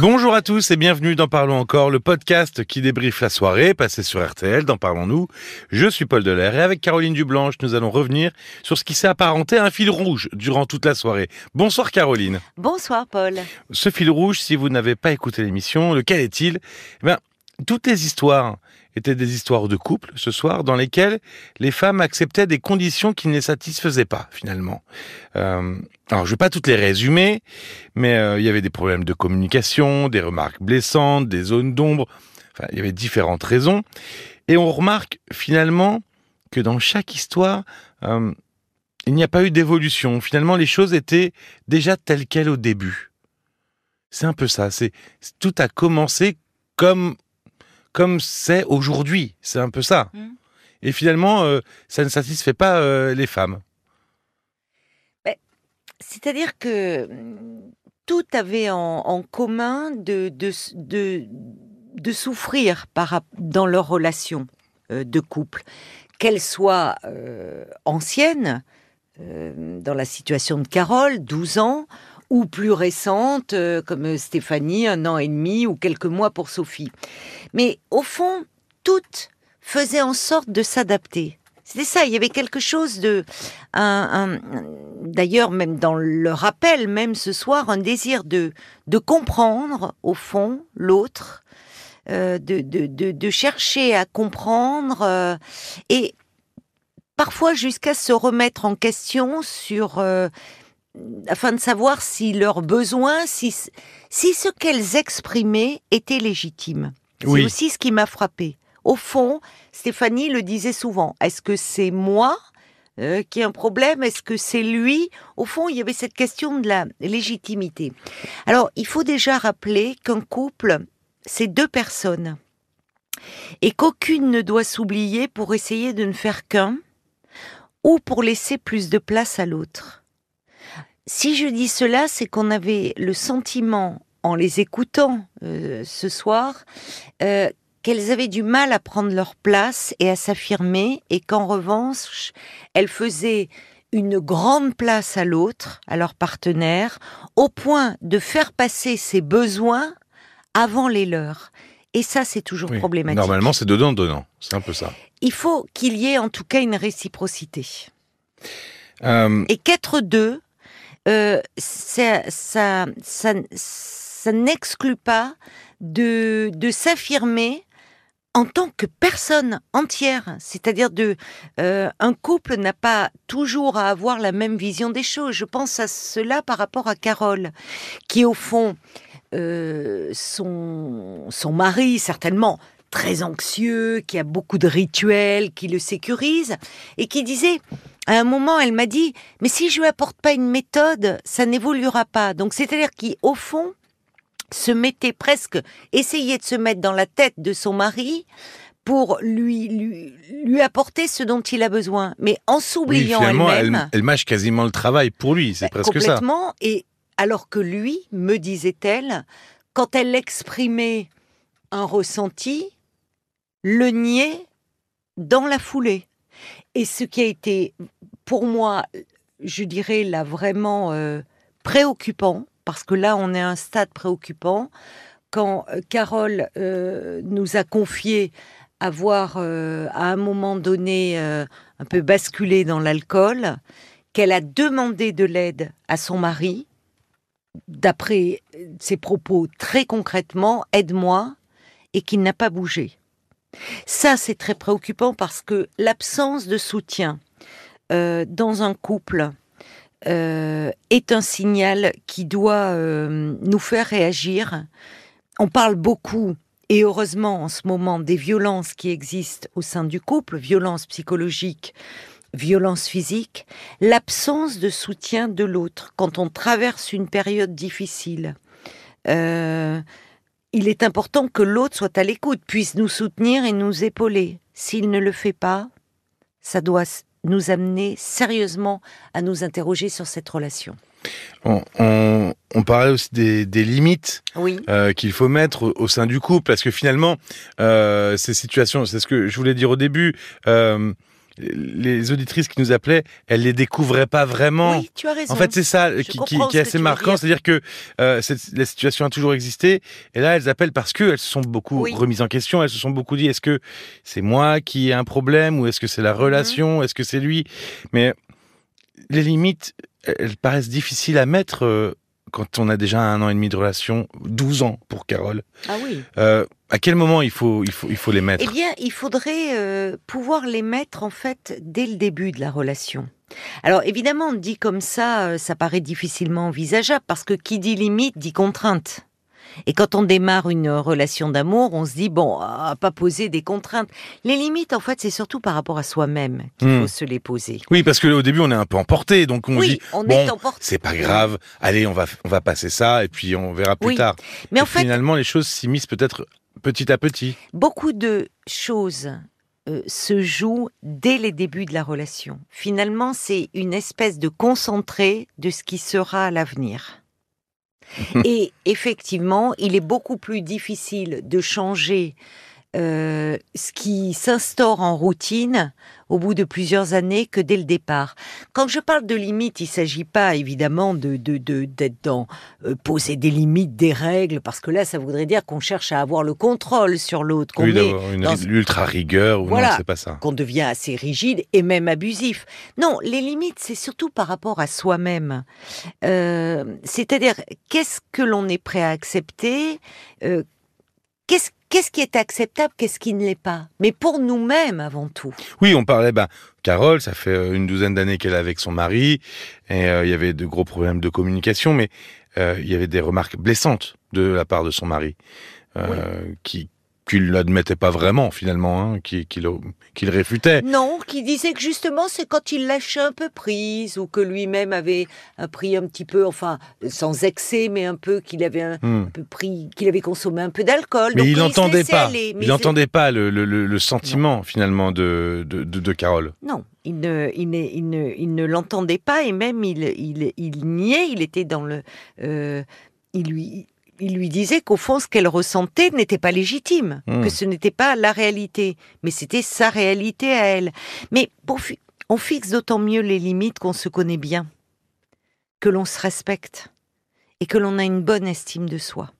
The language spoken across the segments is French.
Bonjour à tous et bienvenue dans Parlons encore, le podcast qui débriefe la soirée passée sur RTL dans Parlons-nous. Je suis Paul Delair et avec Caroline Dublanche, nous allons revenir sur ce qui s'est apparenté à un fil rouge durant toute la soirée. Bonsoir Caroline. Bonsoir Paul. Ce fil rouge, si vous n'avez pas écouté l'émission, lequel est-il? Eh bien, Toutes les histoires étaient des histoires de couple ce soir dans lesquelles les femmes acceptaient des conditions qui ne les satisfaisaient pas finalement. Euh, alors je vais pas toutes les résumer, mais euh, il y avait des problèmes de communication, des remarques blessantes, des zones d'ombre. Enfin, il y avait différentes raisons. Et on remarque finalement que dans chaque histoire, euh, il n'y a pas eu d'évolution. Finalement, les choses étaient déjà telles quelles au début. C'est un peu ça. C'est tout a commencé comme comme c'est aujourd'hui. C'est un peu ça. Mm. Et finalement, euh, ça ne satisfait pas euh, les femmes. C'est-à-dire que mm, tout avait en, en commun de, de, de, de souffrir par, dans leur relation euh, de couple, qu'elle soit ancienne, dans la situation de Carole, 12 ans, ou plus récente, euh, comme Stéphanie, un an et demi, ou quelques mois pour Sophie. Mais au fond, toutes faisaient en sorte de s'adapter. C'était ça, il y avait quelque chose de... D'ailleurs, même dans le rappel, même ce soir, un désir de, de comprendre, au fond, l'autre, euh, de, de, de, chercher à comprendre, euh, et parfois jusqu'à se remettre en question sur... afin de savoir si leurs besoins, si, si ce qu'elles exprimaient était légitime. Oui. C'est aussi ce qui m'a frappé. Au fond, Stéphanie le disait souvent. Est-ce que c'est moi euh, qui ai un problème? Est-ce que c'est lui? Au fond, il y avait cette question de la légitimité. Alors, il faut déjà rappeler qu'un couple, c'est deux personnes. Et qu'aucune ne doit s'oublier pour essayer de ne faire qu'un ou pour laisser plus de place à l'autre. Si je dis cela, c'est qu'on avait le sentiment, en les écoutant euh, ce soir, euh, qu'elles avaient du mal à prendre leur place et à s'affirmer, et qu'en revanche, elles faisaient une grande place à l'autre, à leur partenaire, au point de faire passer ses besoins avant les leurs. Et ça, c'est toujours Oui. problématique. Normalement, c'est donnant-donnant. C'est un peu ça. Il faut qu'il y ait en tout cas une réciprocité. Euh, Et qu'être deux, euh, ça, ça, ça, n'exclut pas de, de s'affirmer en tant que personne entière. C'est-à-dire de euh, un couple n'a pas toujours à avoir la même vision des choses. Je pense à cela par rapport à Carole, qui au fond euh, son mari certainement très anxieux, qui a beaucoup de rituels, qui le sécurise, et qui disait à un moment, elle m'a dit, mais si je lui apporte pas une méthode, ça n'évoluera pas. Donc, c'est-à-dire qu'au fond, se mettait presque, essayait de se mettre dans la tête de son mari pour lui, lui, lui apporter ce dont il a besoin. Mais en s'oubliant elle-même. elle mâche quasiment le travail pour lui. C'est Bah, presque ça. complètement. Et alors que lui, me disait-elle, quand elle exprimait un ressenti, le niait dans la foulée. Et ce qui a été, pour moi, je dirais là vraiment euh, préoccupant, parce que là on est à un stade préoccupant, quand euh, Carole euh, nous a confié avoir à un moment donné un peu basculé dans l'alcool, qu'elle a demandé de l'aide à son mari, d'après ses propos très concrètement, aide-moi, et qu'il n'a pas bougé. Ça, c'est très préoccupant parce que l'absence de soutien euh, dans un couple euh, est un signal qui doit euh, nous faire réagir. On parle beaucoup, et heureusement en ce moment, des violences qui existent au sein du couple, violences psychologiques, violences physiques, l'absence de soutien de l'autre quand on traverse une période difficile. Il est important que l'autre soit à l'écoute, puisse nous soutenir et nous épauler. S'il ne le fait pas, ça doit nous amener sérieusement à nous interroger sur cette relation. On, on, on parlait aussi des, des limites Oui. euh, qu'il faut mettre au, au sein du couple, parce que finalement, euh, ces situations, c'est ce que je voulais dire au début, euh, les auditrices qui nous appelaient, elles les découvraient pas vraiment. Oui, tu as raison. En fait, c'est ça qui, est assez marquant, dire. c'est-à-dire que euh, cette- la situation a toujours existé, et là, elles appellent parce que elles se sont beaucoup Oui. remises en question, elles se sont beaucoup dit, est-ce que c'est moi qui ai un problème, ou est-ce que c'est la Mhm. relation, est-ce que c'est lui? Mais les limites, elles paraissent difficiles à mettre euh, quand on a déjà un an et demi de relation, 12 ans pour Carole. Ah oui. Euh, à quel moment il faut, il faut, il faut les mettre? Eh bien, il faudrait euh, pouvoir les mettre en fait dès le début de la relation. Alors évidemment, dit comme ça, euh, ça paraît difficilement envisageable parce que qui dit limite dit contrainte. Et quand on démarre une relation d'amour, on se dit bon, à pas poser des contraintes. Les limites, en fait, c'est surtout par rapport à soi-même qu'il Hmm. faut se les poser. Oui, parce qu'au début, on est un peu emporté, donc on oui, dit, on bon, c'est pas grave, allez, on va, on va passer ça, et puis on verra plus Oui, tard. Mais Et en fait, finalement, les choses s'immiscent peut-être petit à petit. beaucoup de choses euh, se jouent dès les débuts de la relation. Finalement, c'est une espèce de concentré de ce qui sera à l'avenir. Et effectivement, il est beaucoup plus difficile de changer euh, ce qui s'instaure en routine au bout de plusieurs années que dès le départ. Quand je parle de limites, il ne s'agit pas évidemment de de- de- d'être dans euh, poser des limites, des règles, parce que là, ça voudrait dire qu'on cherche à avoir le contrôle sur l'autre, qu'on Oui, est d'avoir une dans- ultra rigueur, ou Voilà. c'est pas ça. qu'on devient assez rigide et même abusif. Non, les limites, c'est surtout par rapport à soi-même. Euh, C'est-à-dire, qu'est-ce que l'on est prêt à accepter euh, Qu'est-ce qu'est-ce qui est acceptable Qu'est-ce qui ne l'est pas? Mais pour nous-mêmes avant tout. Oui, on parlait, ben, Carole, ça fait euh, une douzaine d'années qu'elle est avec son mari, et euh, il y avait de gros problèmes de communication, mais euh, il y avait des remarques blessantes de la part de son mari, euh, qui qu'il n'admettait pas vraiment finalement, hein, qui- qu'il réfutait. Non, qui disait que justement c'est quand il lâchait un peu prise ou que lui-même avait un pris un petit peu, enfin sans excès, mais un peu qu'il avait un Hmm. peu pris, qu'il avait consommé un peu d'alcool. Mais donc il n'entendait pas. aller. Mais Il n'entendait pas le, le, le, le sentiment finalement de, de, de, de Carole. Non, il ne, il ne, il ne, il ne l'entendait pas et même il, il, il niait. Il était dans le, euh, il lui, il lui disait qu'au fond, ce qu'elle ressentait n'était pas légitime, Hmm. que ce n'était pas la réalité, mais c'était sa réalité à elle. Mais on fixe d'autant mieux les limites qu'on se connaît bien, que l'on se respecte et que l'on a une bonne estime de soi.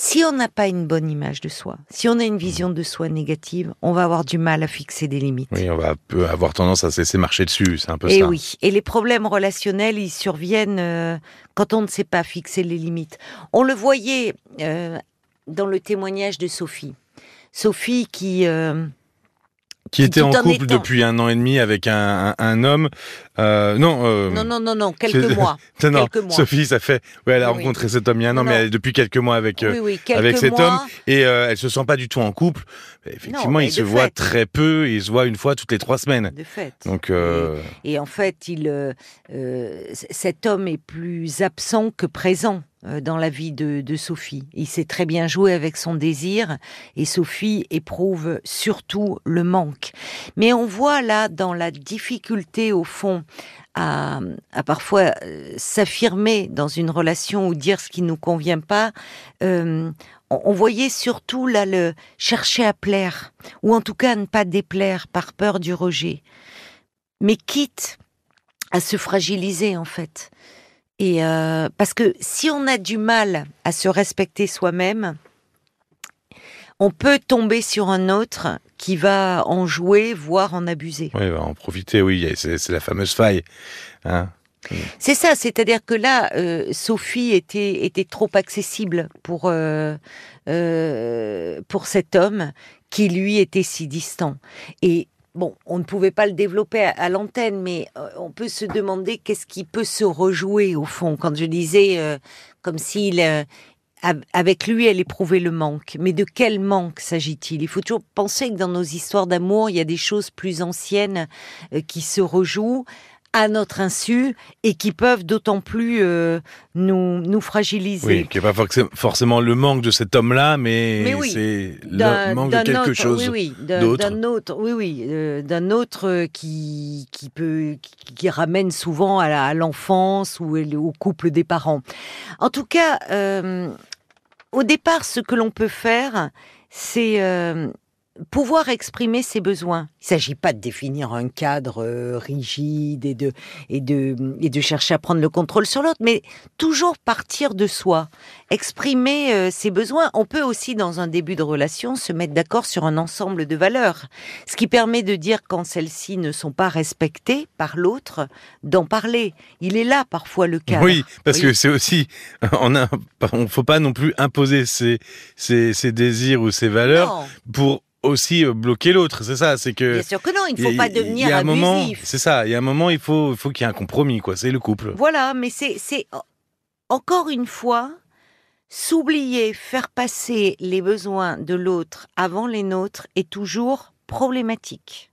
Si on n'a pas une bonne image de soi, si on a une vision de soi négative, on va avoir du mal à fixer des limites. Oui, on va avoir tendance à se laisser marcher dessus, c'est un peu Et ça. Eh oui, et les problèmes relationnels, ils surviennent euh, quand on ne sait pas fixer les limites. On le voyait euh, dans le témoignage de Sophie. Sophie qui... euh, Qui était en couple étant- depuis un an et demi avec un, un, un homme. Euh, non, euh, non, non, non, non, quelques mois. non, non, quelques mois. Sophie, ça fait. Ouais, elle a Oui, rencontré cet homme il y a un an, Non, mais elle est depuis quelques mois avec. euh, oui, oui, quelques avec cet mois. homme. Et euh, elle se sent pas du tout en couple. Effectivement, Non, ils se fait. très peu. et Ils se voient une fois toutes les trois semaines. De fait. Donc, euh, Et en fait, il, euh, euh, cet homme est plus absent que présent euh, dans la vie de, Sophie. Il sait très bien jouer avec son désir et Sophie éprouve surtout le manque. Mais on voit là dans la difficulté au fond à, parfois euh, s'affirmer dans une relation ou dire ce qui nous convient pas. euh, on, voyait surtout là le chercher à plaire ou en tout cas ne pas déplaire par peur du rejet. Mais quitte à se fragiliser en fait. Et euh, parce que si on a du mal à se respecter soi-même, on peut tomber sur un autre qui va en jouer, voire en abuser. ouais, va en profiter. Oui, c'est c'est la fameuse faille. Hein. C'est ça, c'est-à-dire que là, euh, Sophie était, était trop accessible pour, euh, euh, pour cet homme qui lui était si distant. Et bon, on ne pouvait pas le développer à, l'antenne, mais euh, on peut se demander qu'est-ce qui peut se rejouer au fond. Quand je disais euh, comme s'il euh, av- avec lui, elle éprouvait le manque. Mais de quel manque s'agit-il? Il faut toujours penser que dans nos histoires d'amour, il y a des choses plus anciennes qui se rejouent à notre insu et qui peuvent d'autant plus euh, nous, nous fragiliser. Oui, qui n'est pas forc- forcément le manque de cet homme-là, mais, Mais oui, c'est le manque de quelque autre, chose. oui, oui, d'autre. d'un autre, oui, oui, euh, d'un autre euh, qui qui peut qui, qui ramène souvent à l'enfance ou au couple des parents. En tout cas, euh, au départ, ce que l'on peut faire, c'est pouvoir exprimer ses besoins. Il ne s'agit pas de définir un cadre euh, rigide et de, et, de, et de chercher à prendre le contrôle sur l'autre, mais toujours partir de soi, exprimer euh, ses besoins. On peut aussi, dans un début de relation, se mettre d'accord sur un ensemble de valeurs, ce qui permet de dire quand celles-ci ne sont pas respectées par l'autre, d'en parler. Il est là parfois le cas. Oui, parce que c'est aussi, on ne faut pas non plus imposer ses, ses, ses désirs ou ses valeurs Non. pour aussi euh, bloquer l'autre. C'est ça, c'est que. Bien sûr que non, il ne faut pas y devenir a un moment, abusif. c'est ça. Il y a un moment, il faut, il faut qu'il y ait un compromis, quoi. C'est le couple. Voilà, mais c'est, c'est encore une fois s'oublier, faire passer les besoins de l'autre avant les nôtres est toujours problématique.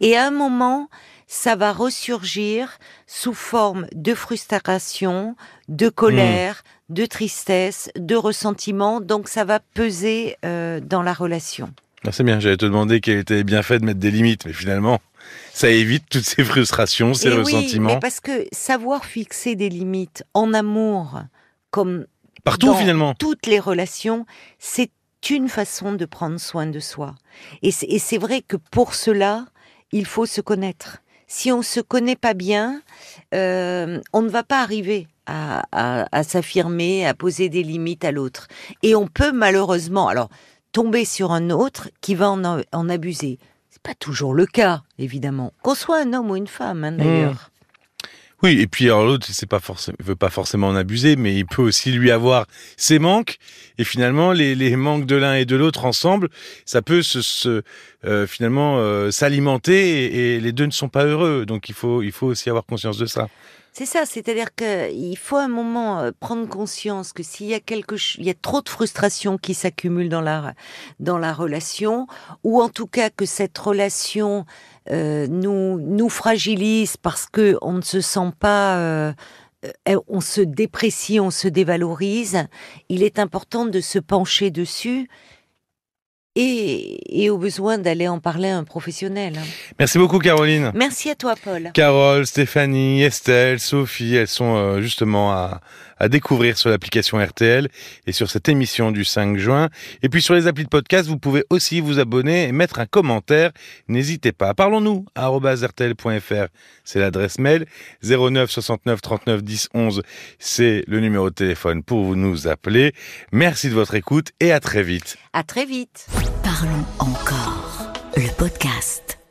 Et à un moment, ça va ressurgir sous forme de frustration, de colère, de tristesse, de ressentiment. Donc ça va peser euh, dans la relation. C'est bien. J'allais te demander quel était bien fait de mettre des limites, mais finalement, ça évite toutes ces frustrations, ces Et oui, ressentiments mais parce que savoir fixer des limites en amour, comme partout dans finalement. toutes les relations, c'est une façon de prendre soin de soi. Et c'est et c'est vrai que pour cela, il faut se connaître. Si on se connaît pas bien, euh, on ne va pas arriver à, à- à s'affirmer, à poser des limites à l'autre. Et on peut malheureusement, alors, tomber sur un autre qui va en, en abuser. C'est pas toujours le cas, évidemment. Qu'on soit un homme ou une femme, hein, d'ailleurs. Oui, et puis alors l'autre, c'est pas forcément, veut pas forcément en abuser, mais il peut aussi lui avoir ses manques. Et finalement, les, les manques de l'un et de l'autre ensemble, ça peut se, se, euh, finalement euh, s'alimenter et, et les deux ne sont pas heureux. Donc il faut, il faut aussi avoir conscience de ça. C'est ça, c'est-à-dire qu'il faut un moment euh, prendre conscience que s'il y a quelque il y a trop de frustration qui s'accumule dans la dans la relation, ou en tout cas que cette relation euh, nous nous fragilise parce que on ne se sent pas, euh, euh, on se déprécie, on se dévalorise. Il est important de se pencher dessus. Et, et au besoin d'aller en parler à un professionnel. Merci beaucoup, Caroline. Merci à toi, Paul. Carole, Stéphanie, Estelle, Sophie, elles sont euh, justement à, à découvrir sur l'application RTL et sur cette émission du 5 juin. Et puis sur les applis de podcast, vous pouvez aussi vous abonner et mettre un commentaire. N'hésitez pas. Parlons-nous à rtl.fr, c'est l'adresse mail. 09 69 39 10 11, c'est le numéro de téléphone pour vous nous appeler. Merci de votre écoute et à très vite. À très vite. Parlons encore. Le podcast.